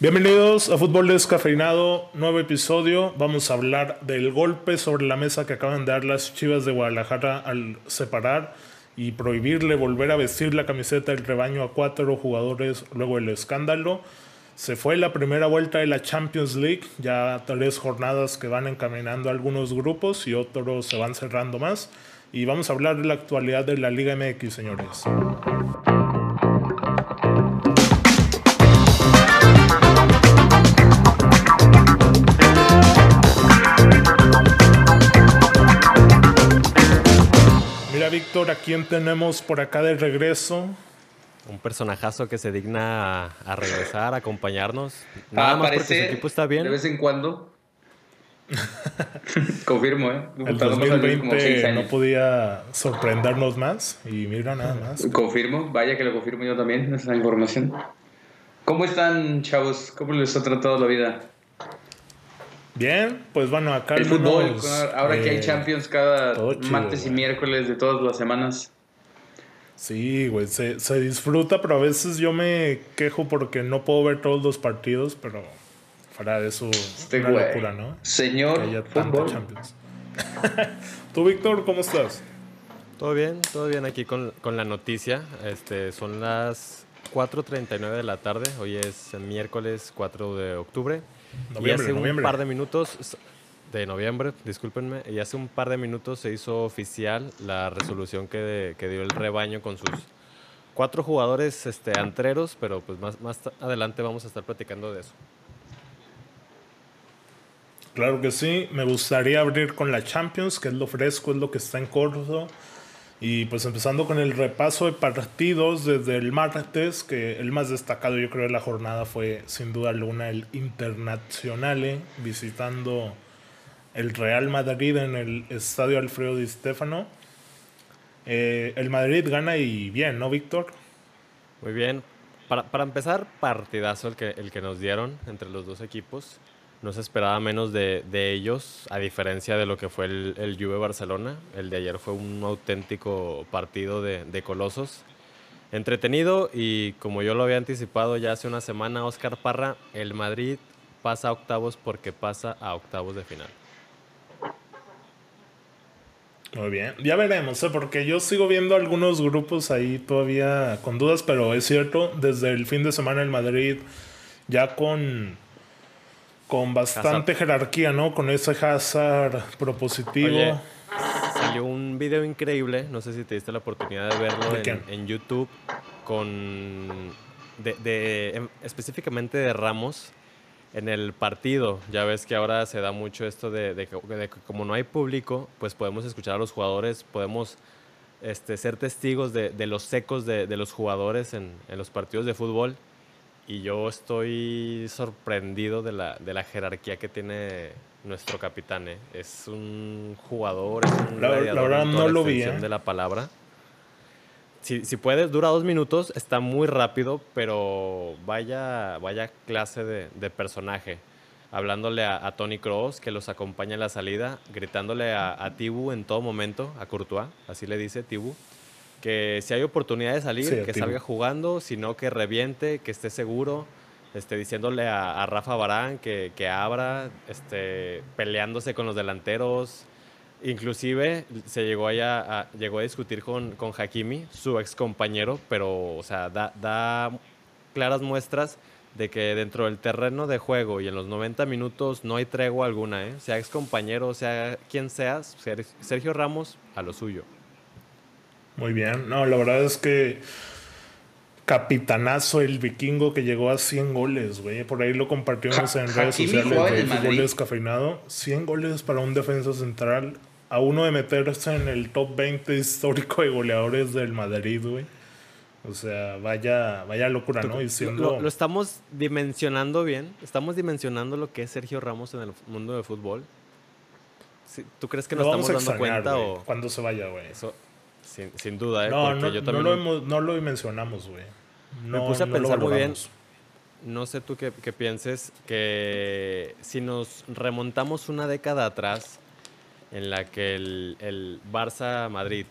Bienvenidos a Fútbol Descafeinado, nuevo episodio. Vamos a hablar del golpe sobre la mesa que acaban de dar las Chivas de Guadalajara al separar y prohibirle volver a vestir la camiseta del rebaño a cuatro jugadores luego del escándalo. Se fue la primera vuelta de la Champions League, ya tres jornadas que van encaminando algunos grupos y otros se van cerrando más. Y vamos a hablar de la actualidad de la Liga MX, señores. Víctor, ¿a quién tenemos por acá de regreso? Un personajazo que se digna a, regresar, a acompañarnos. Nada más porque su equipo está bien. De vez en cuando. Confirmo, ¿eh? El 2020 no podía sorprendernos más y mira nada más. Confirmo, vaya que lo confirmo yo también, esa información. ¿Cómo están, chavos? ¿Cómo les ha tratado la vida? Bien, pues bueno, acá el fútbol, ahora que hay eh, Champions cada martes y miércoles de todas las semanas. Sí, güey, se, disfruta, pero a veces yo me quejo porque no puedo ver todos los partidos, pero fuera de eso, este una locura, ¿no? Señor fútbol. Champions. Tú, Víctor, ¿cómo estás? Todo bien, todo bien aquí con, con la noticia. Este, son las 4.39 de la tarde, hoy es miércoles 4 de octubre y hace un par de minutos de noviembre, discúlpenme, y hace un par de minutos se hizo oficial la resolución que, dio el rebaño con sus cuatro jugadores este, antreros, pero pues más, más adelante vamos a estar platicando de eso. Claro que sí, me gustaría abrir con la Champions, que es lo fresco, es lo que está en curso. Y pues empezando con el repaso de partidos desde el martes, que el más destacado yo creo de la jornada fue sin duda alguna el Internazionale, visitando el Real Madrid en el Estadio Alfredo Di Stefano. Eh, el Madrid gana y bien, ¿no, Víctor? Muy bien. Para, para empezar, partidazo el que, el que nos dieron entre los dos equipos no se esperaba menos de, ellos, a diferencia de lo que fue el, el, Juve Barcelona. El de ayer fue un auténtico partido de, colosos. Entretenido y como yo lo había anticipado ya hace una semana, Oscar Parra, el Madrid pasa a octavos porque pasa a octavos de final. Muy bien, ya veremos, ¿eh? porque yo sigo viendo algunos grupos ahí todavía con dudas, pero es cierto, desde el fin de semana el Madrid ya con con bastante jerarquía, ¿no? Con ese Hazard propositivo. salió un video increíble, no sé si te diste la oportunidad de verlo en, YouTube, con de, em, específicamente de Ramos en el partido. Ya ves que ahora se da mucho esto de, que como no hay público, pues podemos escuchar a los jugadores, podemos este, ser testigos de, los secos de, los jugadores en, en los partidos de fútbol y yo estoy sorprendido de la, de la jerarquía que tiene nuestro capitán. ¿eh? Es un jugador, es un la, la verdad no lo vi. ¿eh? de la palabra. Si, si puedes, dura dos minutos, está muy rápido, pero vaya, vaya clase de, de personaje. Hablándole a, Tony Cross, que los acompaña en la salida, gritándole a, a Tibu en todo momento, a Courtois, así le dice Tibu que si hay oportunidad de salir, que salga jugando, sino que reviente, que esté seguro, este, diciéndole a, Rafa Barán que, abra, este, peleándose con los delanteros. Inclusive se llegó, allá a, llegó a discutir con, con Hakimi, su ex compañero, pero o sea, da, da claras muestras de que dentro del terreno de juego y en los 90 minutos no hay tregua alguna, ¿eh? sea ex compañero, sea quien seas, Sergio Ramos a lo suyo. Muy bien. No, la verdad es que capitanazo el vikingo que llegó a 100 goles, güey. Por ahí lo compartimos en redes sociales de goles cafeinado. 100 goles para un defensa central. A uno de meterse en el top 20 histórico de goleadores del Madrid, güey. O sea, vaya, vaya locura, ¿no? Y lo, estamos dimensionando bien. Estamos dimensionando lo que es Sergio Ramos en el mundo de fútbol. ¿Tú crees que nos estamos dando cuenta? O... Cuando se vaya, güey. Sin, duda, ¿eh? No, no, yo también no, lo, no lo mencionamos, güey. me puse a pensar muy bien. No sé tú qué, pienses, que si nos remontamos una década atrás, en la que el, el Barça-Madrid,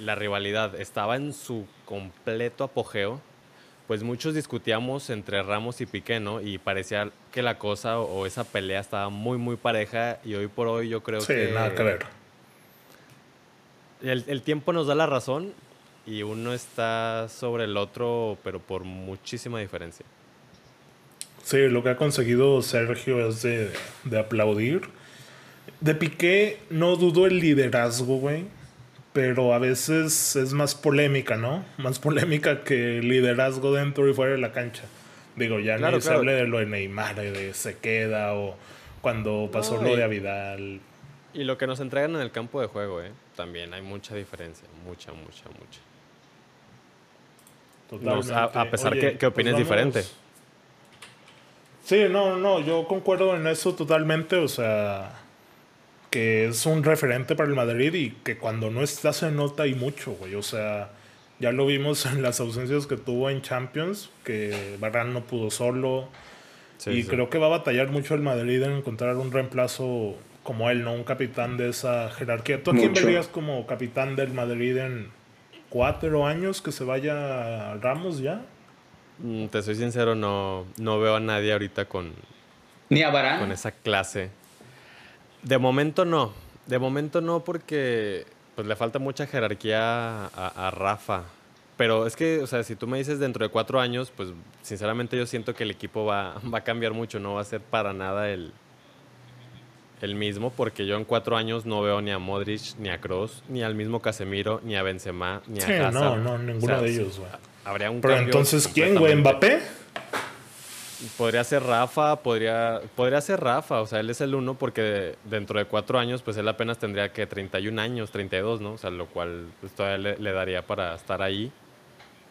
la rivalidad estaba en su completo apogeo, pues muchos discutíamos entre Ramos y Piqué, ¿no? Y parecía que la cosa o, esa pelea estaba muy, muy pareja y hoy por hoy yo creo Sí, que... nada que ver. El, el tiempo nos da la razón y uno está sobre el otro, pero por muchísima diferencia. Sí, lo que ha conseguido Sergio es de, de aplaudir. De Piqué no dudo el liderazgo, güey. Pero a veces es más polémica, ¿no? Más polémica que liderazgo dentro y fuera de la cancha. Digo, ya Claro, ni se claro. hable de lo de Neymar, de se queda o cuando pasó No, lo de Avidal. Y lo que nos entregan en el campo de juego, ¿eh? También hay mucha diferencia, mucha, mucha, mucha. Totalmente. a- a pesar Oye, que- que opines pues diferente. Sí, no, no, yo concuerdo en eso totalmente. O sea, que es un referente para el Madrid y que cuando no está se nota y mucho, güey. O sea, ya lo vimos en las ausencias que tuvo en Champions, que Barran no pudo solo. Sí, y sí. creo que va a batallar mucho el Madrid en encontrar un reemplazo como él, ¿no? Un capitán de esa jerarquía. ¿Tú a quién verías como capitán del Madrid en cuatro años que se vaya Ramos ya? Mm, Te soy sincero, no, no veo a nadie ahorita con, Ni a Varane. con esa clase. De momento no. De momento no porque pues, le falta mucha jerarquía a, a Rafa. Pero es que, o sea, si tú me dices dentro de cuatro años, pues sinceramente yo siento que el equipo va, va a cambiar mucho. No va a ser para nada el, el mismo porque yo en cuatro años no veo ni a Modric, ni a Kroos, ni al mismo Casemiro, ni a Benzema, ni a Sí, no, Hazard. no, ninguno de ellos, güey. Habría un Pero entonces, ¿quién, güey? ¿Mbappé? Podría ser Rafa, podría, podría ser Rafa, o sea, él es el uno porque dentro de cuatro años, pues él apenas tendría que 31 años, 32, ¿no? O sea, lo cual pues, todavía le, le daría para estar ahí.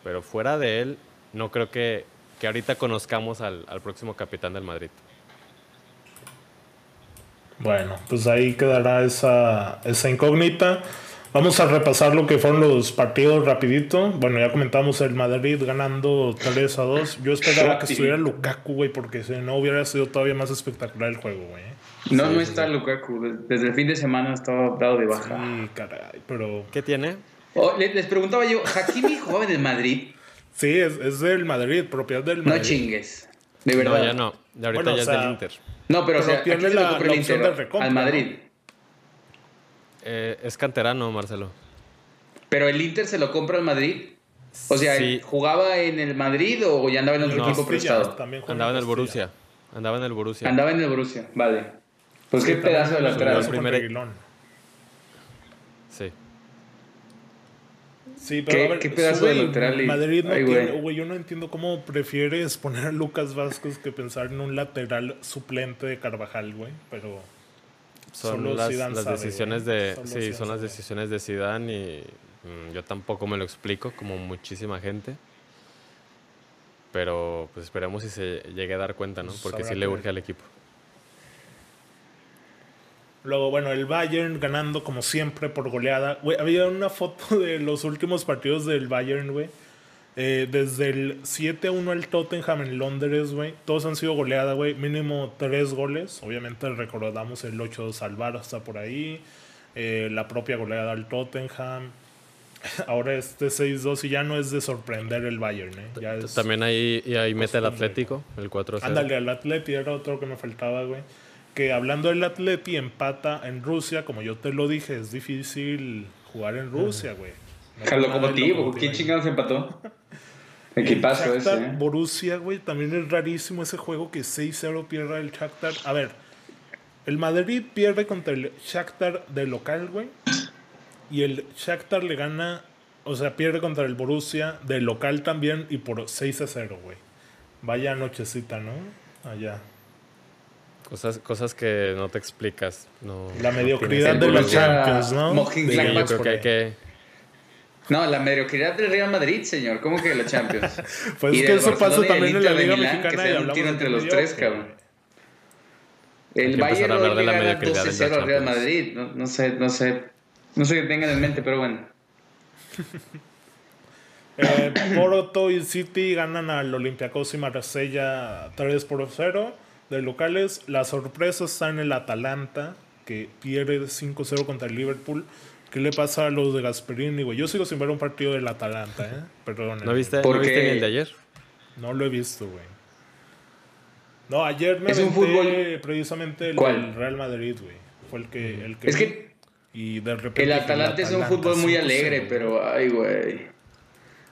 Pero fuera de él, no creo que, que ahorita conozcamos al, al próximo capitán del Madrid. Bueno, pues ahí quedará esa, esa incógnita. Vamos a repasar lo que fueron los partidos rapidito. Bueno, ya comentamos el Madrid ganando 3 a 2. Yo esperaba que estuviera Lukaku, güey, porque si no hubiera sido todavía más espectacular el juego, güey. No, Sí, no está sí. Lukaku. Des- Desde el fin de semana estaba dado de baja. Sí, caray, pero... ¿Qué tiene? Oh, le- les preguntaba yo, ¿Hakimi jugaba en el Madrid? Sí, es, es del Madrid, propiedad del No Madrid. chingues. De verdad. No, ya no. De ahorita Bueno, ya o es del Inter. No, pero, Pero o sea, se la- la el opción Inter recompra, al ¿no? Madrid. Eh, es canterano, Marcelo. Pero el Inter se lo compra al Madrid. O sea, Sí. ¿jugaba en el Madrid o ya andaba en otro No, equipo Castilla, prestado? Andaba en el. Borussia. Andaba en el Borussia. Andaba en el Borussia, vale. Pues Sí, qué pedazo de contra Primera- Aguilón. Sí. Sí, pero ¿Qué- a ver, qué pedazo sube de lateral y- Madrid no Ay, tiene, güey, yo no entiendo cómo prefieres poner a Lucas Vázquez que pensar en un lateral suplente de Carvajal, güey, pero Son Solo las, Zidane las sabe, decisiones güey. de Solo sí Zidane son las sabe. decisiones de Zidane y mm, yo tampoco me lo explico como muchísima gente. Pero pues esperemos si se llegue a dar cuenta no Pues porque sí le urge al equipo luego bueno, el Bayern ganando como siempre por goleada. Güey, había una foto de los últimos partidos del Bayern, güey. Eh, desde el 7-1 al Tottenham en Londres, güey. Todos han sido goleada, güey. Mínimo tres goles. Obviamente recordamos el 8-2 al Barça por ahí. Eh, la propia goleada al Tottenham. Ahora este 6-2 y ya no es de sorprender el Bayern, ¿eh? Ya es... también ahí y ahí mete el. Atlético el 4 Ándale, al Atleti era otro que me faltaba, güey. Que hablando del Atleti, empata en Rusia. Como yo te lo dije, es difícil jugar en Rusia, güey. No locomotivo, ¿quién chingados empató? Equipazo El ese, Shakhtar, ¿eh? Borussia, güey, también es rarísimo ese juego que 6-0 pierda el Shakhtar. A ver, el Madrid pierde contra el Shakhtar de local, güey. Y el Shakhtar le gana, o sea, pierde contra el Borussia de local también y por 6-0, güey. Vaya nochecita, ¿no? Allá. Cosas cosas que no te explicas no La mediocridad de güey. Champions, ¿no? Digamos yo creo que hay que No, la mediocridad del Real Madrid, señor. ¿Cómo que la Champions? Pues Y es que eso pasa Barcelona y también en la de Liga Milán, Mexicana que se un tiro de entre los tres, cabrón. El Bayern a hablar de la mediocridad de la 12-0 al Real Champions. Madrid. No, no sé, no sé. No sé qué tengan en mente, pero bueno. Eh, Porto y City ganan al Olympiacos y Marsella 3 por 0 de locales. La sorpresa está en el Atalanta, que pierde 5-0 contra el Liverpool. ¿Qué le pasa a los de Gasperini, güey? Yo sigo sin ver un partido del Atalanta, ¿eh? Perdón. no viste no Porque- viste ni el de ayer No lo he visto, güey. No, ayer me Es un fútbol- precisamente el, Real Madrid, güey. Fue el que, el que Es vi. que Y de repente. el Atalanta es un fútbol muy 5-0, alegre, pero ay, güey.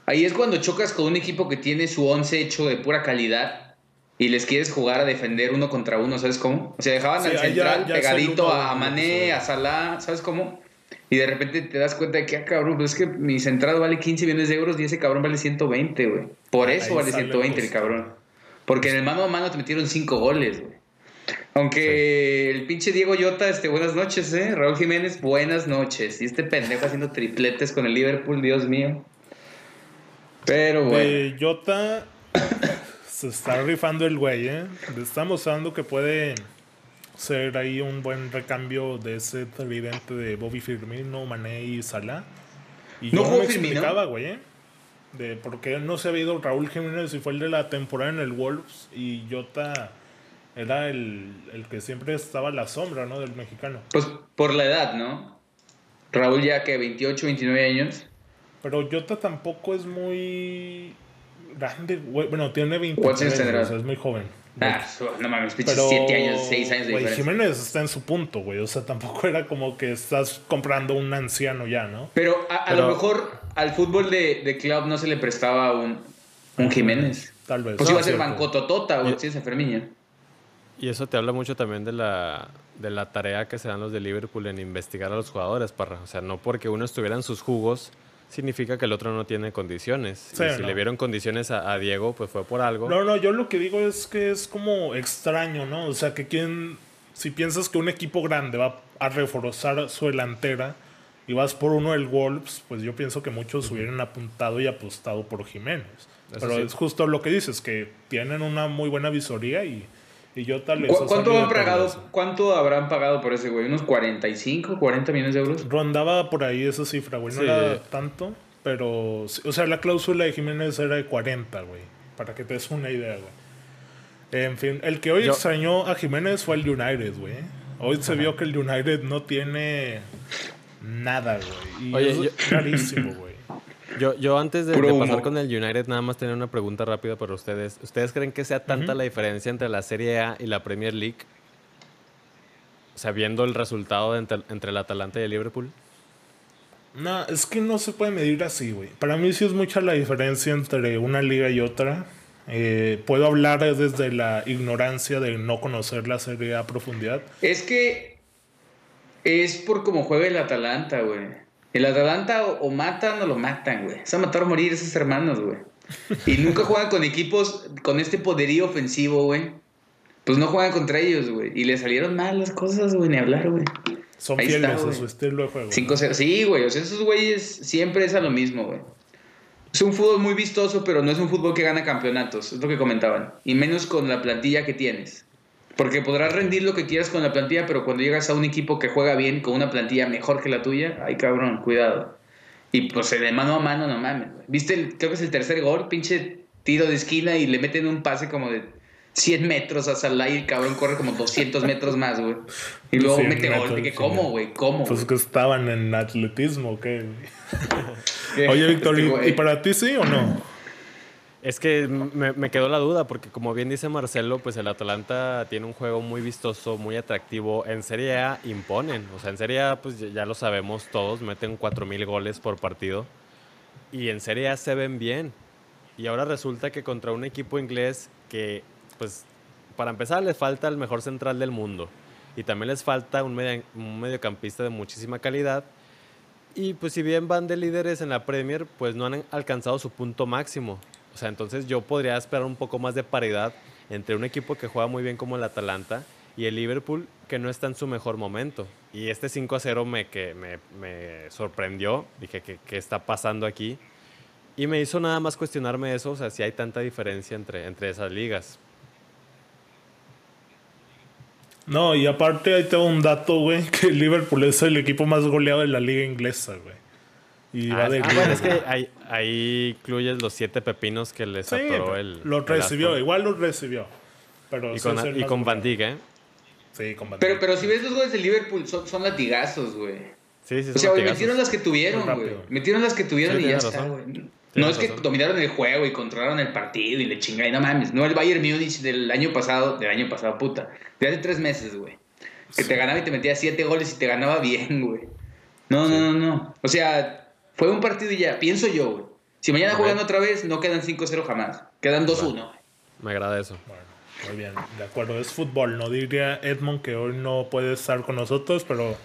Ahí es cuando chocas con un equipo que tiene su once hecho de pura calidad y les quieres jugar a defender uno contra uno, ¿sabes cómo? O sea, dejaban Sí, al ahí ya- central ya pegadito uno a Mané, sí. a Salah, ¿sabes cómo? Y de repente te das cuenta de que, ah, cabrón, pues es que mi central vale 15 millones de euros y ese cabrón vale 120, güey. Por Ahí eso vale sale 120 el cabrón. Porque en el mano a mano te metieron 5 goles, güey. Aunque el pinche Diego Llota, este, buenas noches, ¿eh? Raúl Jiménez, buenas noches. Y este pendejo haciendo tripletes con el Liverpool, Dios mío. Pero bueno. De Jota se está rifando el güey, ¿eh? Le está mostrando que puede ser ahí un buen recambio de ese tridente de Bobby Firmino, Mané y Salah. Y ¿No yo jugó me explicaba, güey, ¿eh? De por qué no se había ido Raúl Jiménez y fue el de la temporada en el Wolves y Jota era el, el que siempre estaba a la sombra, ¿no? Del mexicano. Pues por la edad, ¿no? Raúl ya que 28, 29 años. Pero Jota tampoco es muy grande, güey. Bueno, tiene 20 ¿Cuántos años tendrá? o sea, es muy joven. Ah, no mames, pinches Pero 7 años, 6 años de güey, diferencia. Jiménez está en su punto, güey. O sea, tampoco era como que estás comprando un anciano ya, ¿no? Pero a, a Pero- lo mejor al fútbol de, de club no se le prestaba un, un Jiménez. Tal vez. Pues No, iba a ser bancototota o Y- sí, esa Fermiña. Y eso te habla mucho también de la, de la tarea que se dan los de Liverpool en investigar a los jugadores, Parra. O sea, no porque uno estuviera en sus jugos significa que el otro no tiene condiciones. Sí, y si no. le vieron condiciones a, a Diego, pues fue por algo. No, no, yo lo que digo es que es como extraño, ¿no? O sea, que quien. Si piensas que un equipo grande va a reforzar su delantera y vas por uno del Wolves, pues yo pienso que muchos hubieran apuntado y apostado por Jiménez. Eso Pero sí. es justo lo que dices, que tienen una muy buena visoría y, y yo tal vez. ¿Cu- ¿Cuánto, han pagado, ¿Cuánto habrán pagado por ese güey? ¿Unos 45, 40 millones de euros? Rondaba por ahí esa cifra, güey. No Sí. era tanto, pero. sí, O sea, la cláusula de Jiménez era de 40, güey. Para que te des una idea, güey. En fin, el que hoy Yo- extrañó a Jiménez fue el United, güey. Hoy se vio que el United no tiene nada, güey. Y Oye, es yo- rarísimo, güey. Yo, yo antes de, pasar con el United, nada más tenía una pregunta rápida para ustedes. ¿Ustedes creen que sea tanta la diferencia entre la Serie A y la Premier League? O sea, viendo el resultado entre, entre el Atalanta y el Liverpool. No, es que no se puede medir así, güey. Para mí sí es mucha la diferencia entre una liga y otra. Eh, puedo hablar desde la ignorancia de no conocer la serie a profundidad. Es que es por cómo juega el Atalanta, güey. El Atalanta o, o matan o lo matan, güey. Es a matar o morir esos hermanos, güey. Y nunca juegan con equipos con este poderío ofensivo, güey. Pues no juegan contra ellos, güey. Y le salieron mal las cosas, güey, ni hablar, güey. Son Ahí fieles está, a su estilo de juego. 5-0. Sí, güey. O sea, esos güeyes siempre es a lo mismo, güey. Es un fútbol muy vistoso, pero no es un fútbol que gana campeonatos. Es lo que comentaban. Y menos con la plantilla que tienes. Porque podrás rendir lo que quieras con la plantilla, pero cuando llegas a un equipo que juega bien con una plantilla mejor que la tuya, ay cabrón, cuidado. Y pues de mano a mano, no mames. ¿Viste? El, creo que es el tercer gol, pinche tiro de esquina y le meten un pase como de 100 metros a Salah y el cabrón corre como 200 metros más, güey. Y luego 100 mete gol. Que. ¿Cómo, güey? ¿Cómo? Pues que estaban en atletismo, ¿o ¿qué? Oye, Víctor, Este ¿y- güey. ¿y para ti sí o no? Es que me, me quedó la duda, porque como bien dice Marcelo, pues el Atalanta tiene un juego muy vistoso, muy atractivo. En Serie A imponen. O sea, en Serie A, pues ya- lo sabemos todos, meten 4.000 goles por partido. Y en Serie A se ven bien. Y ahora resulta que contra un equipo inglés que, pues, para empezar, les falta el mejor central del mundo. Y también les falta un, un mediocampista de muchísima calidad. Y pues si bien van de líderes en la Premier, pues no han alcanzado su punto máximo. O sea, entonces yo podría esperar un poco más de paridad entre un equipo que juega muy bien como el Atalanta y el Liverpool que no está en su mejor momento. Y este 5 a 0 me, que me, me sorprendió. Dije, ¿qué, ¿qué está pasando aquí? Y me hizo nada más cuestionarme eso, o sea, si hay tanta diferencia entre, entre esas ligas. No, y aparte ahí tengo un dato, güey, que el Liverpool es el equipo más goleado de la liga inglesa, güey. Y va Ah, de ah, bueno, es que ahí, ahí incluyes los siete pepinos que les Sí, atoró el. lo recibió, igual lo recibió. Pero Y con, y con Van. Dijk, ¿eh? Sí, con Van Pero, Dijk. pero si ves los goles de Liverpool, son, son latigazos, güey. Sí, sí, O son sea, güey, latigazos. metieron las que tuvieron, güey. Metieron las que tuvieron Sí, y ya está, güey. No es que razón. dominaron el juego y controlaron el partido y le chingan. No mames. No el Bayern Múnich del año pasado, del año pasado, puta. De hace tres meses, güey. Que te ganaba y te metía siete goles y te ganaba bien, güey. No, no, no, no. O sea, fue un partido y ya. Pienso yo, güey. Si mañana juegan otra vez, no quedan 5-0 jamás. Quedan 2-1. Me agrada eso. Bueno, muy bien, de acuerdo. Es fútbol, no diría Edmond que hoy no puede estar con nosotros, pero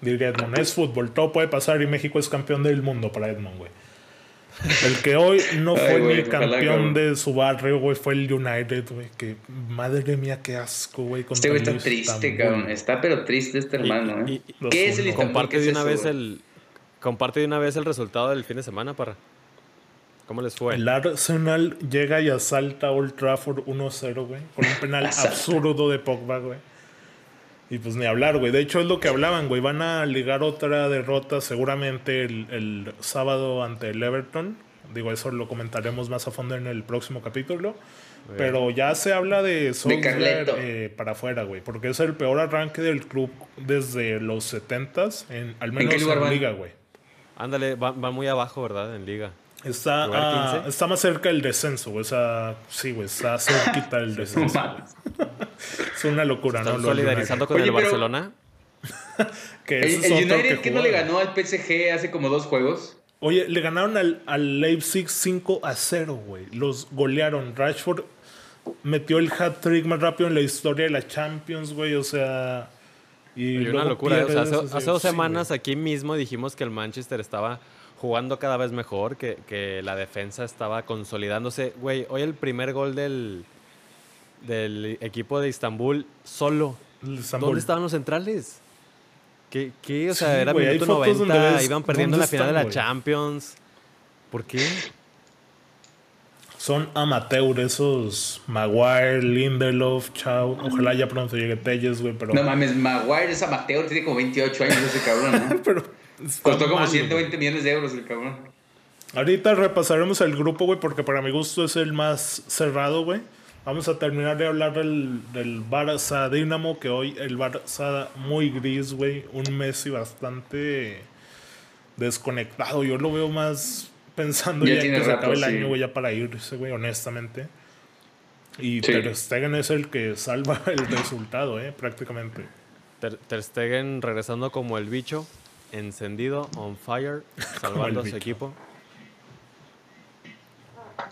diría Edmond, es fútbol, todo puede pasar y México es campeón del mundo para Edmond, güey. El que hoy no Ay, fue güey, ni campeón cabrón. de su barrio, güey, fue el United, güey. Que madre mía, qué asco, güey. Este güey está triste, cabrón. Está pero triste este hermano, Y- ¿eh? y- ¿Qué es el? Comparte ¿Qué de una vez el comparte de una vez el resultado del fin de semana para ¿Cómo les fue? El Arsenal llega y asalta a Old Trafford 1-0, güey. Con un penal absurdo de Pogba, güey. Y pues ni hablar, güey. De hecho es lo que hablaban, güey. Van a ligar otra derrota seguramente el, el sábado ante el Everton. Digo, eso lo comentaremos más a fondo en el próximo capítulo. Pero ya se habla de Solskjaer eh, para afuera, güey. Porque es el peor arranque del club desde los 70s, en, al menos en, van? liga, güey. Ándale, va, va muy abajo, ¿verdad? En liga. Está, ¿Lugar ah, 15? está más cerca del descenso, güey. O sea, sí, güey, está cerquita del descenso. Es una locura, ¿no? ¿Están Lo del solidarizando con Oye, el pero- Barcelona? Que El, United que no le ganó al PSG hace como dos juegos. Oye, le ganaron al, al Leipzig 5 a 0, güey. Los golearon. Rashford metió el hat-trick más rápido en la historia de la Champions, güey. O sea... Y una locura. ¿eh? O sea, hace, dos semanas aquí mismo dijimos que el Manchester estaba jugando cada vez mejor, que, que la defensa estaba consolidándose. Güey, hoy el primer gol del, del equipo de Istambul solo. Istanbul. ¿Dónde estaban los centrales? ¿Qué? qué? O sea, Sí, era hay minuto fotos donde 90, ves iban perdiendo en la final de la güey. Champions. ¿Por qué? Son amateur esos Maguire, Lindelof, Chao. Ojalá ya pronto llegue Telles, güey, pero... No mames, Maguire es amateur, tiene como 28 años ese cabrón, ¿no? pero Costó como mal, güey. 120 millones de euros el cabrón. Ahorita repasaremos el grupo, güey, porque para mi gusto es el más cerrado, güey. Vamos a terminar de hablar del, del Barça Dinamo, que hoy el Barça muy gris, güey. Un Messi bastante desconectado. Yo lo veo más pensando Ya ya, que se acabe el año, güey, ya para irse, güey, honestamente. Y Sí. Ter Stegen es el que salva el resultado, eh, prácticamente. Ter, Ter Stegen regresando como el bicho, encendido, on fire, salvando a su equipo.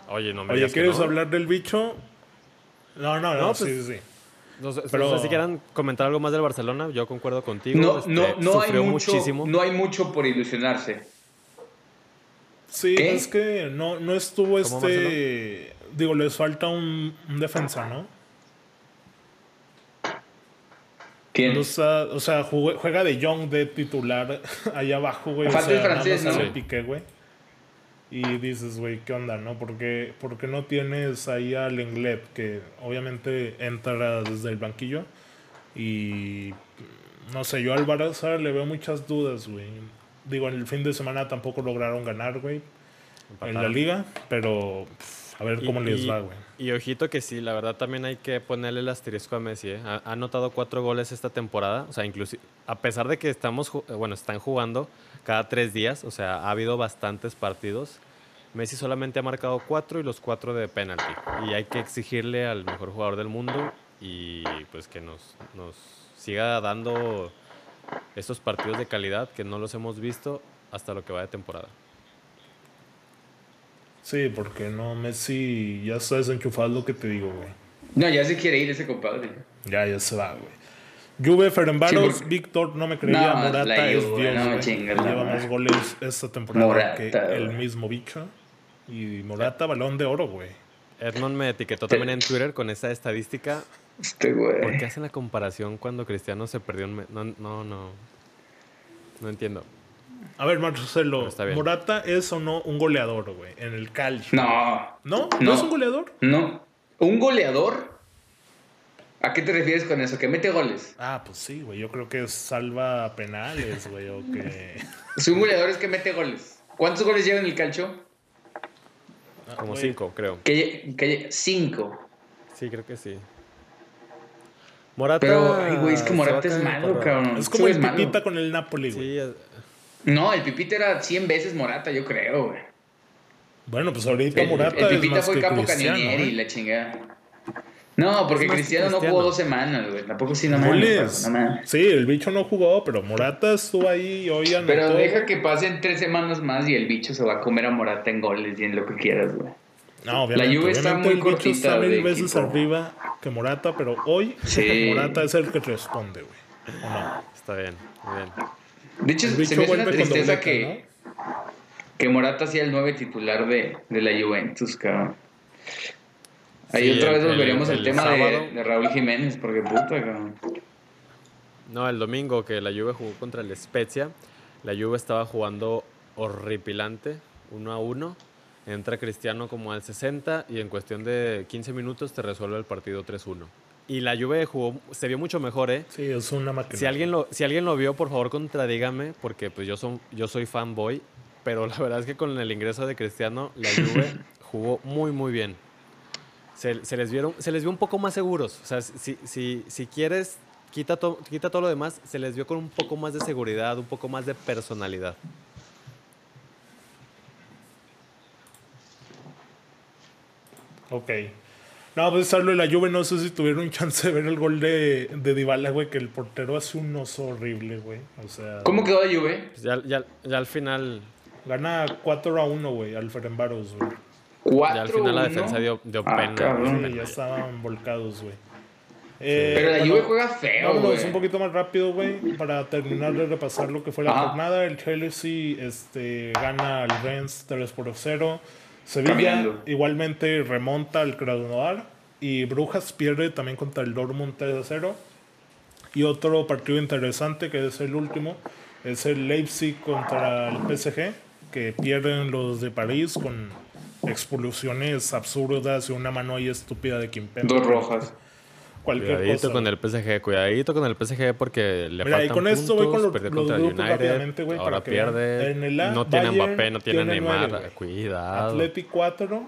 Oye, no me Oye, digas que ¿quieres no. hablar del bicho? No, no, no, No, sí, pues, sí, sí. No sé, Pero- no sé si quieran comentar algo más del Barcelona. Yo concuerdo contigo. No, este, no, no hay mucho, muchísimo. no hay mucho por ilusionarse. Sí, ¿Qué? es que no, no estuvo ¿Cómo este. Digo, les falta un, un defensa, ¿no? ¿Quién? No está- o sea, jugue- juega de Young de titular ahí abajo, güey. O Falta sea, el francés, ¿no? Piqué, güey. Y dices, güey, ¿qué onda, no? Porque, porque no tienes ahí al Englet, que obviamente entra desde el banquillo. Y no sé, yo al Barça le veo muchas dudas, güey. Digo, en el fin de semana tampoco lograron ganar, güey. En la liga, pero pff, a ver cómo Y- les va, güey. Y ojito que sí, la verdad también hay que ponerle el asterisco a Messi. ¿eh? Ha, ha anotado cuatro goles esta temporada. O sea, inclusive, a pesar de que estamos, bueno, están jugando cada tres días, o sea, ha habido bastantes partidos. Messi solamente ha marcado cuatro y los cuatro de penalti. Y hay que exigirle al mejor jugador del mundo y pues que nos, nos siga dando estos partidos de calidad que no los hemos visto hasta lo que va de temporada. Sí, porque no, Messi ya está desenchufado lo que te digo, güey. No, ya se quiere ir ese compadre. Ya, ya se va, güey. Juve, Ferenbaros, Sí, porque- Víctor, no me creía, No, Morata la es Dios, no, güey. chingas, Lleva no. más goles esta temporada Morata, que güey. el mismo bicho. Y Morata, balón de oro, güey. Edmond me etiquetó también en Twitter con esa estadística Este ¿Por qué güey. hacen la comparación cuando Cristiano se perdió un... No, no, no. No entiendo. A ver, Marcelo. ¿Morata es o no un goleador, güey? En el calcio. No, ¿No? ¿No, No. es un goleador? no. ¿Un goleador? ¿A qué te refieres con eso? ¿Que mete goles? Ah, pues sí, güey. Yo creo que salva penales, güey, o que... Si un goleador es que mete goles. ¿Cuántos goles lleva en el calcio? Como güey. cinco, creo. Que, que cinco. Sí, creo que sí. Morata... Pero, ay, güey, es que Morata es malo, cabrón. Es como el Pipita malo. con el Napoli, güey. Sí, es- No, el Pipita era 100 veces Morata, yo creo, güey. Bueno, pues ahorita El, Morata el es Pipita más fue que capo. Caninieri y ¿eh? la chingada. No, porque Cristiano no jugó dos semanas, güey. Tampoco sí, no mames. Goles. no. Sí, el bicho no jugó, pero Morata estuvo ahí y hoy anotó. Pero deja que pasen tres semanas más y el bicho se va a comer a Morata en goles y en lo que quieras, güey. No, obviamente, La Juve está obviamente muy el bicho cortita está mil de veces equipo. arriba que Morata, pero hoy Sí. Morata es el que responde, güey. ¿O no? Está bien, muy bien. De hecho, se me hace una tristeza que, que Morata sea el nueve titular de, de la Juventus, cabrón. Ahí Sí, otra vez volveríamos al el tema de, de Raúl Jiménez, porque puta, cabrón. No, el domingo que la Juve jugó contra el Spezia, la Juve estaba jugando horripilante, 1 a 1. Entra Cristiano como al 60 y en cuestión de 15 minutos te resuelve el partido 3-1. Y la Juve jugó, se vio mucho mejor, ¿eh? Sí, es una máquina. Si alguien lo, si alguien lo vio, por favor, contradígame, porque pues yo, son, yo soy fanboy, pero la verdad es que con el ingreso de Cristiano, la Juve jugó muy, muy bien. Se, se les vieron, se les vio un poco más seguros. O sea, si, si, si quieres, quita, to- quita todo lo demás, se les vio con un poco más de seguridad, un poco más de personalidad. Ok. No, pues hablo de la Juve, no sé si tuvieron chance de ver el gol de, de Dybala, güey, que el portero hace un oso horrible, güey. O sea, ¿Cómo quedó la Juve? Pues ya, ya, ya al final, gana 4 a 1, güey, al Ferenbaros, güey. ya al final la 4-1. defensa dio, dio Ah, pena. cabrón. Sí, ya estaban volcados, güey. Eh, Pero la bueno, Juve juega feo, güey. un poquito más rápido, güey, para terminar de repasar lo que fue la Ajá. jornada. El Chelsea este, gana al Rennes 3 por 0. Sevilla Caminando. igualmente remonta al Krasnodar. Y Brujas pierde también contra el Dortmund 3 a 0. Y otro partido interesante, que es el último, es el Leipzig contra el PSG, que pierden los de París con expulsiones absurdas y una mano ahí estúpida de Kimpembe. Dos rojas. Cualquier Cuidadito cosa. con el PSG, cuidadito con el PSG porque le Mira, y faltan con esto voy con los- perdió los contra United, ahora pierde, En el A, no tiene Mbappé, no tiene, tiene Neymar, nueve, güey. cuidado. Atleti 4.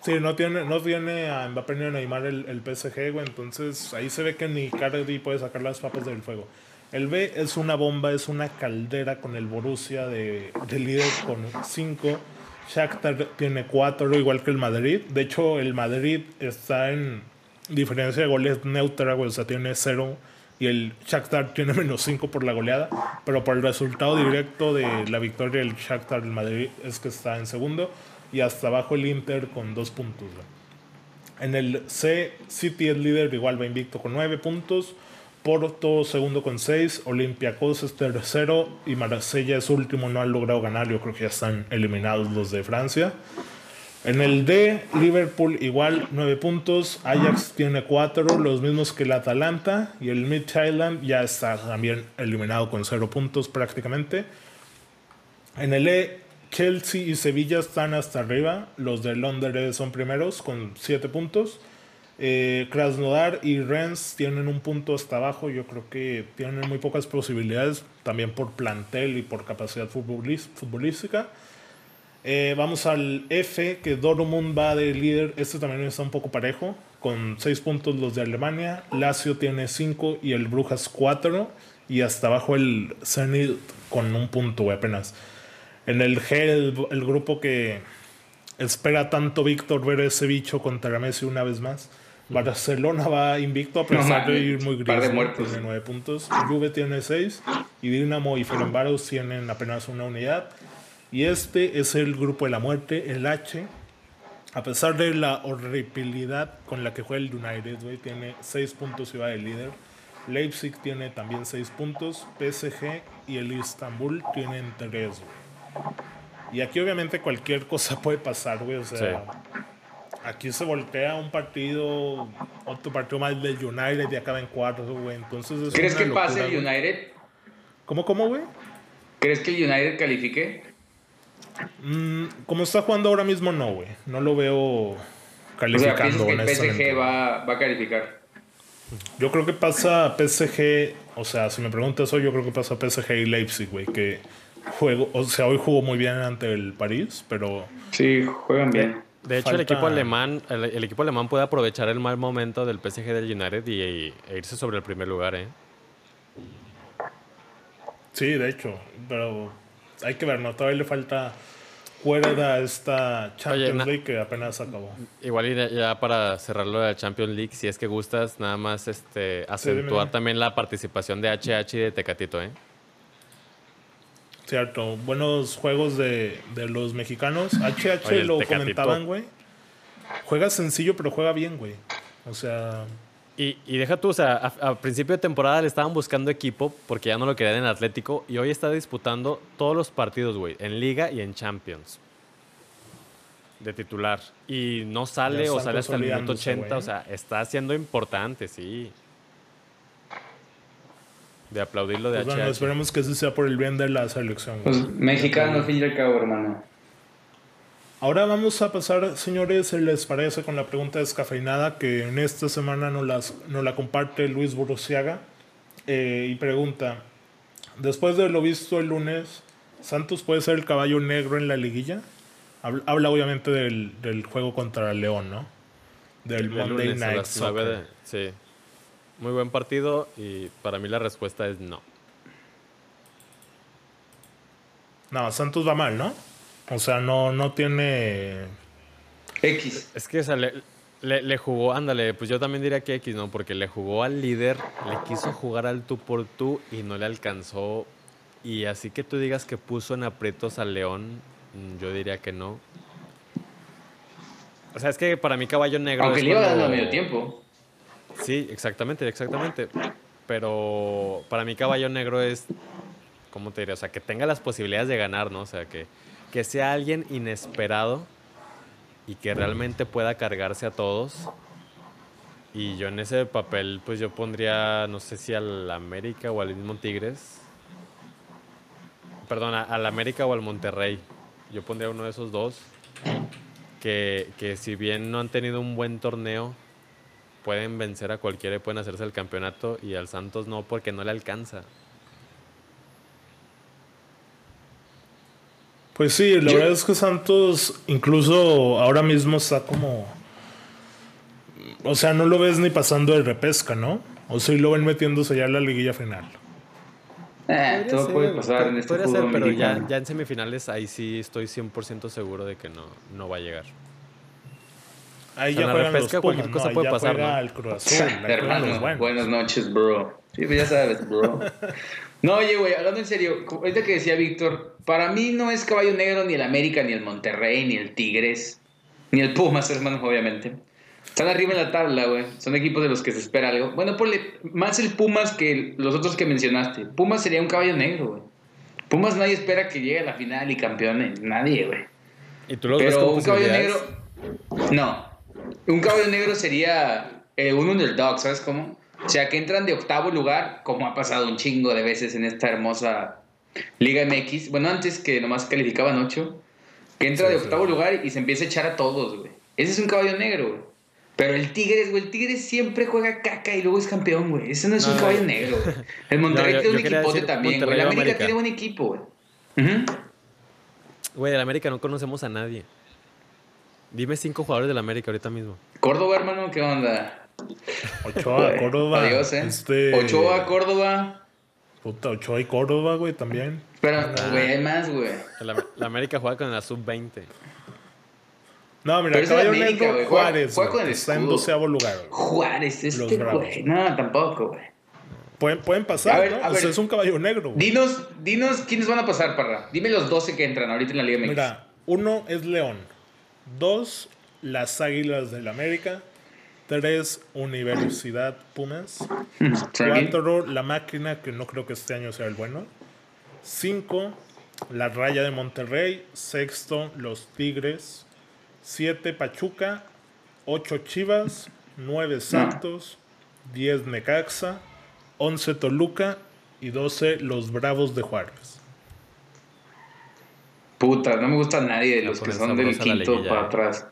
Sí, no tiene, no tiene a Mbappé ni a Neymar el, el PSG, güey. Entonces ahí se ve que ni Cardi puede sacar las papas del fuego. El B es una bomba, es una caldera con el Borussia de, de líder con 5. Shakhtar tiene 4, igual que el Madrid. De hecho, el Madrid está en diferencia de goles neutra. O sea, tiene 0. Y el Shakhtar tiene menos 5 por la goleada. Pero por el resultado directo de la victoria del Shakhtar, el Madrid es que está en segundo. Y hasta abajo el Inter con 2 puntos. En el C, City es líder, igual va invicto con 9 puntos. Porto segundo con 6. Olympiacos es tercero. Y Marsella es último, no han logrado ganar. Yo creo que ya están eliminados los de Francia. En el D, Liverpool igual 9 puntos. Ajax tiene 4, los mismos que el Atalanta. Y el Midtjylland ya está también eliminado con 0 puntos prácticamente. En el E, Chelsea y Sevilla están hasta arriba. Los de Londres son primeros con 7 puntos. Eh, Krasnodar y Rennes tienen un punto hasta abajo. Yo creo que tienen muy pocas posibilidades, también por plantel y por capacidad futbolística. Eh, vamos al F, que Dortmund va de líder. Este también está un poco parejo, con 6 puntos los de Alemania. Lazio tiene 5 y el Brujas 4. Y hasta abajo el Zenit con un punto, apenas. En el G, el, el grupo que espera tanto Víctor ver ese bicho contra Messi una vez más. Barcelona va invicto a pesar No de ir muy gris. Tiene 9 puntos. Juve tiene 6. Y Dinamo y Ferencváros tienen apenas una unidad. Y este es el grupo de la muerte, el H. A pesar de la horribilidad con la que juega el United, güey, tiene 6 puntos y va de líder. Leipzig tiene también 6 puntos. PSG y el Istanbul tienen 3, güey. Y aquí obviamente cualquier cosa puede pasar, güey. O sea, Sí. Aquí se voltea un partido, otro partido más del United y acaba en 4, güey. Entonces es ¿Crees que pase locura, el güey. United? ¿Cómo, cómo, güey? ¿Crees que el United califique? Mm, como está jugando ahora mismo, no, güey. No lo veo O sea, calificando, ¿piensas que el. PSG va, va a calificar? Yo creo que pasa PSG, o sea, si me preguntas hoy, yo creo que pasa PSG y Leipzig, güey, que juego, o sea, hoy jugó muy bien ante el París, pero Sí, juegan bien. De hecho, el equipo alemán, el, el equipo alemán puede aprovechar el mal momento del PSG del United y, e irse sobre el primer lugar, ¿eh? sí, de hecho, pero hay que ver, ¿no? Todavía le falta recuerda esta Champions Oye, League que apenas acabó. Igual y ya- para cerrarlo de la Champions League, si es que gustas, nada más este, acentuar también la participación de HH y de Tecatito, ¿eh? Cierto, buenos juegos de, de los mexicanos. HH Oye, lo comentaban, güey. Juega sencillo, pero juega bien, güey. O sea, Y, y deja tú, o sea, a, a principio de temporada le estaban buscando equipo porque ya no lo querían en Atlético y hoy está disputando todos los partidos, güey, en Liga y en Champions. De titular. Y no sale o sale hasta el minuto consolidándose, 80, güey. o sea, está siendo importante, sí. De aplaudirlo de pues bueno, esperemos que eso sea por el bien de la selección. güey. Pues mexicano, al fin y al cabo, hermano. Ahora vamos a pasar, señores, si les parece, con la pregunta descafeinada que en esta semana nos, las, nos la comparte Luis Borosiaga. Eh, y pregunta, después de lo visto el lunes, ¿Santos puede ser el caballo negro en la liguilla? Habla, habla obviamente del, del juego contra León, ¿no? Del El Monday Night Soccer. de- sí. Muy buen partido y para mí la respuesta es no. No, Santos va mal, ¿no? O sea, no, no tiene... X. Es que o sea, le, le- le jugó, ándale, pues yo también diría que X, ¿no? Porque le jugó al líder, le quiso jugar al tú por tú y no le alcanzó. Y así que tú digas que puso en aprietos al León, mm, yo diría que no. O sea, es que para mí Caballo Negro. Aunque es le iba dando medio tiempo. Sí, exactamente, exactamente. Pero para mí Caballo Negro es, ¿cómo te diría? O sea, que tenga las posibilidades de ganar, ¿no? O sea, que, que sea alguien inesperado y que realmente pueda cargarse a todos. Y yo en ese papel, pues yo pondría, no sé si al América o al mismo Tigres. Perdón, al América o al Monterrey. Yo pondría uno de esos dos. Que, que si bien no han tenido un buen torneo, pueden vencer a cualquiera y pueden hacerse el campeonato y al Santos no porque no le alcanza. Pues sí, la Yo- verdad es que Santos incluso ahora mismo está como... O sea, no lo ves ni pasando de repesca, ¿no? O sí lo ven metiéndose ya en la liguilla final. Eh, todo puede pasar en este ser, pero ya, ya en semifinales ahí sí estoy 100% seguro de que no, no va a llegar. Ahí O sea, ya juegan los Pumas, cualquier cosa puede ya pasar, juega ¿no? el Cruz Azul, Hermano, buenas noches, bro. Sí, pues ya sabes, bro. No, oye, güey, hablando en serio, como ahorita que decía Víctor, para mí no es caballo negro ni el América, ni el Monterrey, ni el Tigres, ni el Pumas, hermano, obviamente. Están arriba en la tabla, güey. Son equipos de los que se espera algo. Bueno, ponle más el Pumas que los otros que mencionaste. Pumas sería un caballo negro, güey. Pumas nadie espera que llegue a la final y campeone. Nadie, güey. ¿Y tú los ves Pero un caballo negro. No. Un caballo negro sería eh, un underdog, ¿sabes cómo? O sea, que entran de octavo lugar, como ha pasado un chingo de veces en esta hermosa Liga MX. Bueno, antes que nomás calificaban ocho. Que entra Sí, de sí. octavo lugar y se empieza a echar a todos, güey. Ese es un caballo negro, güey. Pero el Tigres, güey, el Tigres siempre juega caca y luego es campeón, güey. Ese no es un caballo negro, güey. El Monterrey No, yo- tiene un equipote también, güey. El América, América. tiene buen equipo, güey. Ujú. Güey, del América no conocemos a nadie. Dime cinco jugadores del América ahorita mismo. Córdoba, hermano, ¿qué onda? Ochoa, Córdoba. Adiós, ¿eh? Este, Ochoa, Córdoba. Puta, Ochoa y Córdoba, güey, también. Pero, Ah. güey, hay más, güey. La América juega con la sub-20. No, mira, Pero caballo América, negro. Juega- Juárez, juega güey, con el está en doceavo lugar. güey. Juárez, este, güey. No, tampoco, güey. Pueden, pueden pasar, A ver, ¿no? a O sea, es un caballo negro, güey. Dinos, dinos quiénes van a pasar, Parra. Dime los 12 que entran ahorita en la Liga MX. Mira, uno es León. Dos, las Águilas del América. Tres, Universidad Pumas. Tranqui. Cuatro, la máquina, que no creo que este año sea el bueno. Cinco, la Raya de Monterrey. Sexto, los Tigres. Siete, Pachuca. Ocho, Chivas. Nueve, Santos. Diez, Necaxa. Once, Toluca. Y doce, los Bravos de Juárez. Puta, no me gusta nadie de los que son del quinto para atrás.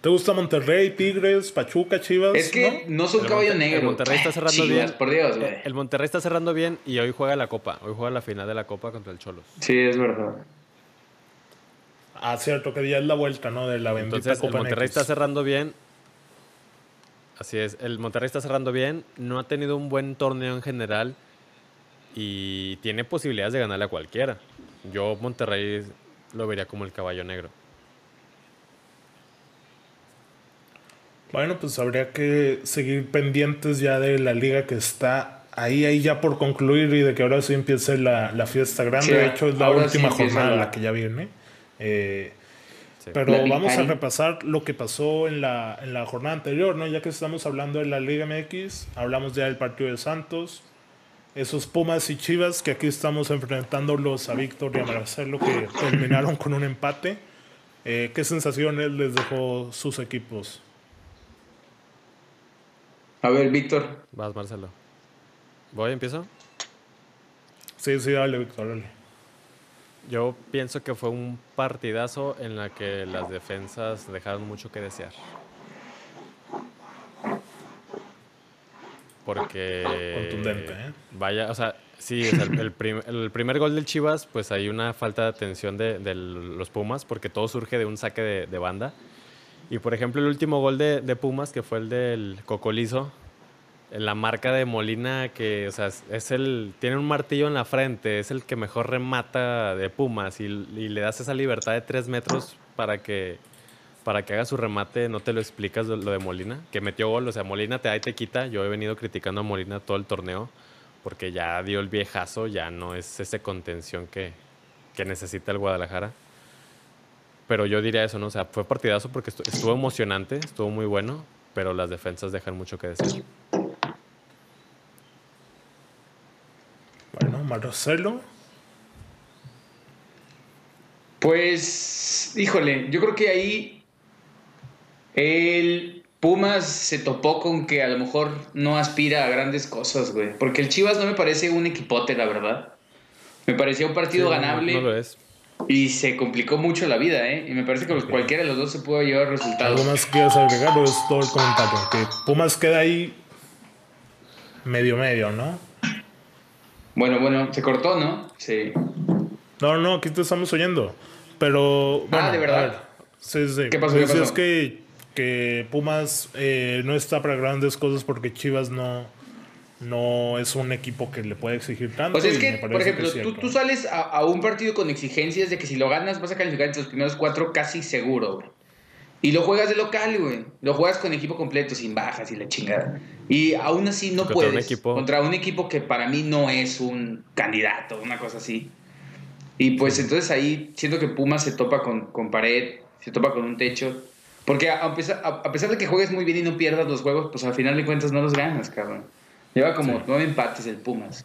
¿Te gusta Monterrey, Tigres, Pachuca, Chivas? Es que ¿no? no, son El caballo Monte- el negro. Monterrey está cerrando Chivas, bien. por Dios, güey. El Monterrey está cerrando bien y hoy juega la Copa. Hoy juega la final de la Copa contra el Cholos. Sí, es verdad. Ah, cierto, que ya es la vuelta, ¿no? De la bendita Entonces, el Copa Monterrey MX. está cerrando bien. Así es, el Monterrey está cerrando bien. No ha tenido un buen torneo en general. Y tiene posibilidades de ganarle a cualquiera. Yo, Monterrey, lo vería como el caballo negro. Bueno, pues habría que seguir pendientes ya de la liga que está ahí, ahí ya por concluir y de que ahora sí empiece la, la fiesta grande. Sí, de hecho, es la última sí jornada la- la que ya viene. Eh, Sí. Pero La vamos a repasar lo que pasó en la, en la jornada anterior, ¿no? Ya que estamos hablando de la Liga MX, hablamos ya del partido de Santos, esos Pumas y Chivas que aquí estamos enfrentándolos a Víctor y a Marcelo que terminaron con un empate. Eh, ¿Qué sensaciones les dejó sus equipos? A ver, Víctor. Vas, Marcelo. ¿Voy? ¿Empiezo? Sí, sí, dale, Víctor, dale. Yo pienso que fue un partidazo en la que las defensas dejaron mucho que desear. Porque... Contundente, ¿eh? Vaya, o sea, sí, o sea, el, el prim- el primer gol del Chivas, pues hay una falta de atención de, de los Pumas, porque todo surge de un saque de, de banda. Y por ejemplo, el último gol de, de Pumas, que fue el del Cocolizo, en la marca de Molina, que, o sea, es- es el, tiene un martillo en la frente, es el que mejor remata de Pumas, y, y le das esa libertad de tres metros para que, para que haga su remate, no te lo explicas lo, de Molina, que metió gol, o sea, Molina te da y te quita, yo he venido criticando a Molina todo el torneo, porque ya dio el viejazo, ya no es ese contención que, que necesita el Guadalajara. Pero yo diría eso, ¿no? O sea, fue partidazo porque estu- estuvo emocionante, estuvo muy bueno, pero las defensas dejan mucho que decir. Bueno, Marcelo. Pues, híjole, yo creo que ahí el Pumas se topó con que a lo mejor no aspira a grandes cosas, güey. Porque el Chivas no me parece un equipote, la verdad. Me parecía un partido Sí, ganable No, lo es. y se complicó mucho la vida, ¿eh? Y me parece que cualquiera de los dos se pudo llevar resultados. ¿Algo más que quieras agregar o es todo el comentario? Que Pumas queda ahí medio medio, ¿no? Bueno, bueno, se cortó, ¿no? Sí. No, no, aquí te estamos oyendo. Pero. Bueno, Ah, ¿de verdad? Sí, sí. ¿Qué pasó, qué Decías pasó? que, que Pumas eh, no está para grandes cosas porque Chivas no, no es un equipo que le puede exigir tanto. O sea, es y que, por ejemplo, que tú, sales a, a un partido con exigencias de que si lo ganas vas a calificar entre los primeros cuatro casi seguro, güey. Y lo juegas de local, güey. Lo juegas con equipo completo, sin bajas y la chingada. Y aún así no Contra puedes. un equipo- Contra un equipo que para mí no es un candidato, una cosa así. Y pues entonces ahí siento que Pumas se topa con, con pared, se topa con un techo. Porque a, a pesar, a- a pesar de que juegues muy bien y no pierdas los juegos, pues al final de cuentas no los ganas, cabrón. Lleva como nueve empates el Pumas.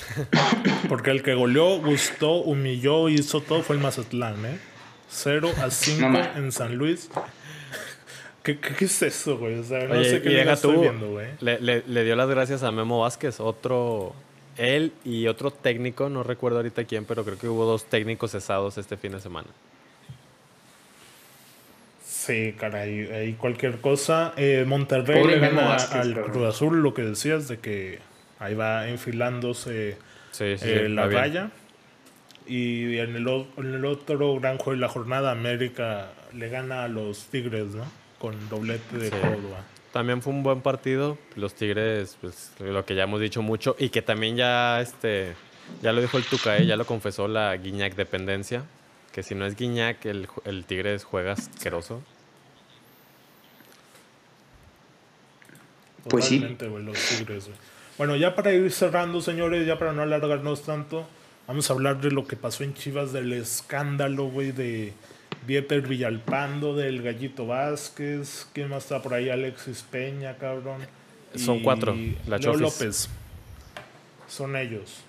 Porque el que goleó, gustó, humilló, hizo todo fue el Mazatlán, ¿eh? 0 a 5 No en San Luis. ¿Qué, qué, qué es eso, güey? O sea, no Oye, sé qué estoy tú, viendo, güey. le, le- le dio las gracias a Memo Vázquez, otro, él y otro técnico, no recuerdo ahorita quién, pero creo que hubo dos técnicos cesados este fin de semana. Sí, caray, ahí cualquier cosa. Eh, Monterrey Pobre le gana Vázquez, al cabrón. Cruz Azul, lo que decías de que ahí va enfilándose Sí, sí, eh, sí, la va bien. raya. Y en el, en el otro gran juego de la jornada, América le gana a los Tigres, ¿no? Con doblete de. Córdoba. También fue un buen partido. Los Tigres, pues lo que ya hemos dicho mucho. Y que también ya, este, ya lo dijo el Tuca, ¿eh? ya lo confesó la Guiñac dependencia. Que si no es Guiñac, el, el Tigres juega asqueroso. Pues sí. Totalmente, güey, los Tigres. Bueno, ya para ir cerrando, señores, ya para no alargarnos tanto, vamos a hablar de lo que pasó en Chivas, del escándalo, güey, de Dieter Villalpando, del Gallito Vázquez, ¿quién más está por ahí? Alexis Peña, cabrón. Son Y cuatro, la Leo Chofis. López. Son ellos.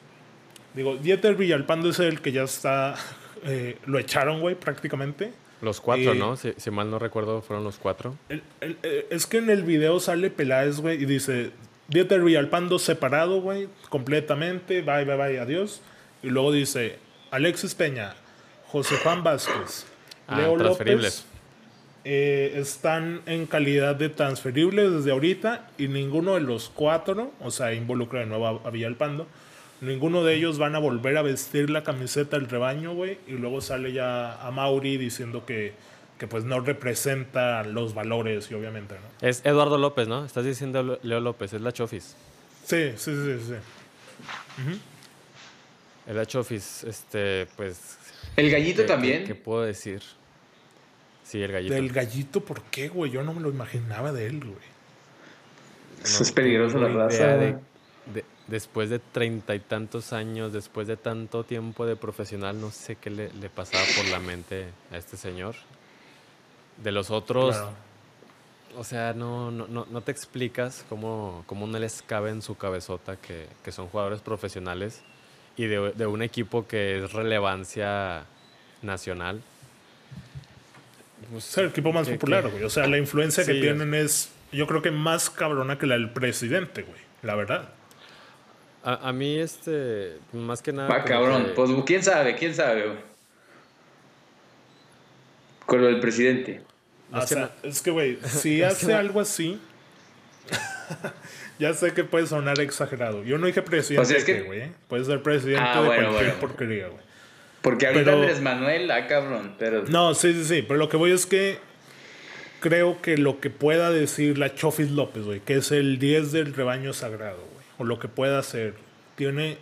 Digo, Dieter Villalpando es el que ya está, eh, lo echaron, güey, prácticamente. Los cuatro, Eh, ¿no? Si, si mal no recuerdo, fueron los cuatro. El- el- eh, es que en el video sale Peláez, güey, y dice Dieter Villalpando separado, güey, completamente, bye, bye, bye, adiós. Y luego dice Alexis Peña, José Juan Vázquez, Ah, Leo. López eh, están en calidad de transferibles desde ahorita y ninguno de los cuatro, o sea, involucra de nuevo a, a Villalpando, ninguno de ellos van a volver a vestir la camiseta del rebaño, güey, y luego sale ya a Mauri diciendo que, que pues no representa los valores y obviamente, ¿no? Es Eduardo López, ¿no? Estás diciendo Leo López, es la Chofis. Sí, sí, sí, sí. Es la Chofis, este, pues, El gallito ¿Qué- también. ¿Qué, puedo decir? Sí, el gallito. Del gallito, ¿por qué, güey? Yo no me lo imaginaba de él, güey. Eso es peligroso la raza. de- después de treinta y tantos años, después de tanto tiempo de profesional, no sé qué le, le pasaba por la mente a este señor. De los otros, Claro. o sea, no, no, no, no te explicas cómo, cómo no les cabe en su cabezota que, que son jugadores profesionales y de, de un equipo que es relevancia nacional. Pues, Es el equipo más que- popular, güey. O sea, la influencia que tienen es, yo creo que más cabrona que la del presidente, güey. La verdad. A, a mí, este, más que nada. Va, cabrón. que- Pues quién sabe, quién sabe. güey. Con lo del presidente. O Más que sea, es que, güey, si hace algo así, ya sé que puede sonar exagerado. Yo no dije presidente, es que- güey. ¿eh? Puede ser presidente Ah, de bueno, cualquier bueno. porquería, güey. Porque ahorita Pero- Andrés Manuel, ah, cabrón. Pero. No, sí, sí, sí. Pero lo que voy es que creo que lo que pueda decir la Chofis López, güey, que es el 10 del rebaño sagrado, güey, o lo que pueda hacer, tiene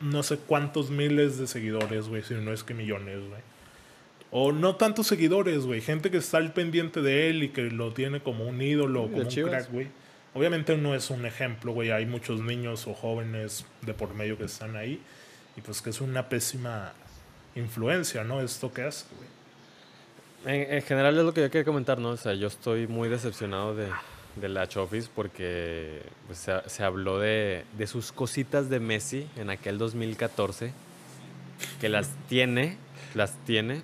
no sé cuántos miles de seguidores, güey, si no es que millones, güey. O no tantos seguidores, güey, gente que está al pendiente de él y que lo tiene como un ídolo, como un crack, güey. Obviamente no es un ejemplo, güey, hay muchos niños o jóvenes de por medio que están ahí y pues que es una pésima influencia, ¿no? Esto que hace, güey. En, en general es lo que yo quería comentar, ¿no? O sea, yo estoy muy decepcionado de, de la Chofis porque pues, se, se habló de, de sus cositas de Messi en aquel 2014, que las tiene, las tiene,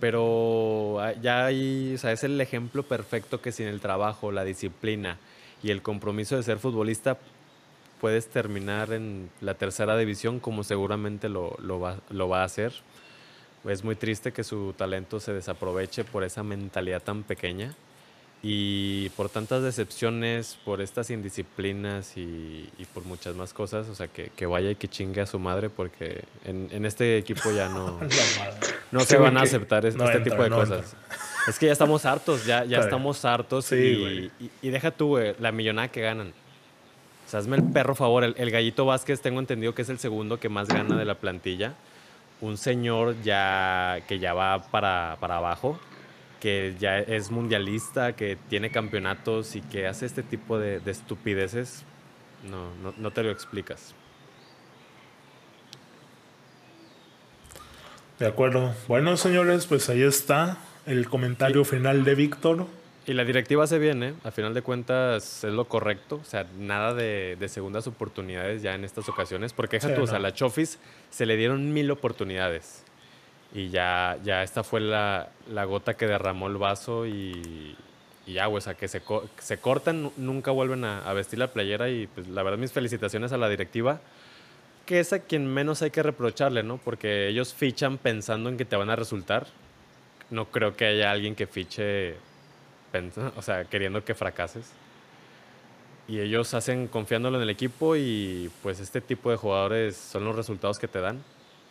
pero ah, ya hay, o sea, es el ejemplo perfecto que sin el trabajo, la disciplina y el compromiso de ser futbolista puedes terminar en la tercera división como seguramente lo, lo va, lo va a hacer. Es muy triste que su talento se desaproveche por esa mentalidad tan pequeña y por tantas decepciones, por estas indisciplinas y, y por muchas más cosas. O sea, que, que vaya y que chingue a su madre porque en, en este equipo ya no, no se van a aceptar no este entra, tipo de no cosas. Es que ya estamos hartos, ya, ya estamos hartos Sí, y, y- y deja tú, güey, la millonada que ganan. O sea, hazme el perro favor. El, el Gallito Vázquez, tengo entendido que es el segundo que más gana de la plantilla. Un señor ya que ya va para, para abajo, que ya es mundialista, que tiene campeonatos y que hace este tipo de, de estupideces. No, no, no te lo explicas. De acuerdo. Bueno, señores, pues ahí está el comentario final de Víctor. Y la directiva hace bien, ¿eh? A final de cuentas es lo correcto. O sea, nada de, de segundas oportunidades ya en estas ocasiones. Porque deja Sí, tú, o sea, no. la Chofis se le dieron mil oportunidades. Y ya, ya esta fue la, la gota que derramó el vaso y, y ya, güey, o sea, que se, se cortan, nu- nunca vuelven a, a vestir la playera. Y pues la verdad, mis felicitaciones a la directiva. Que es a quien menos hay que reprocharle, ¿no? Porque ellos fichan pensando en que te van a resultar. No creo que haya alguien que fiche o sea, queriendo que fracases. Y ellos hacen confiándolo en el equipo y pues este tipo de jugadores son los resultados que te dan.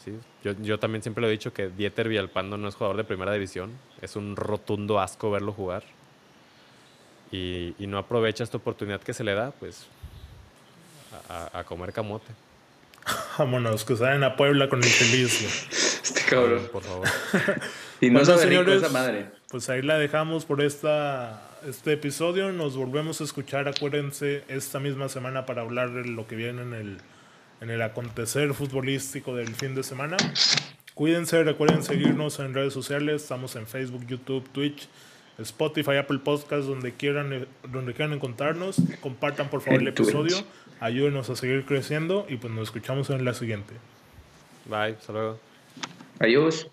¿Sí? Yo, yo también siempre lo he dicho que Dieter Villalpando no es jugador de primera división. Es un rotundo asco verlo jugar. Y, y no aprovecha esta oportunidad que se le da, pues a, comer camote. Vámonos, que salen a Puebla con el feliz. Este cabrón. Por favor. Y no Bueno, señores, esa madre. Pues ahí la dejamos por esta, este episodio. Nos volvemos a escuchar, acuérdense, esta misma semana para hablar de lo que viene en el, en el acontecer futbolístico del fin de semana. Cuídense, recuerden seguirnos en redes sociales. Estamos en Facebook, YouTube, Twitch, Spotify, Apple Podcasts, donde quieran, eh, donde quieran encontrarnos. Compartan por favor En el episodio. Twitch. Ayúdenos a seguir creciendo y pues nos escuchamos en la siguiente. Bye, hasta luego. Adiós.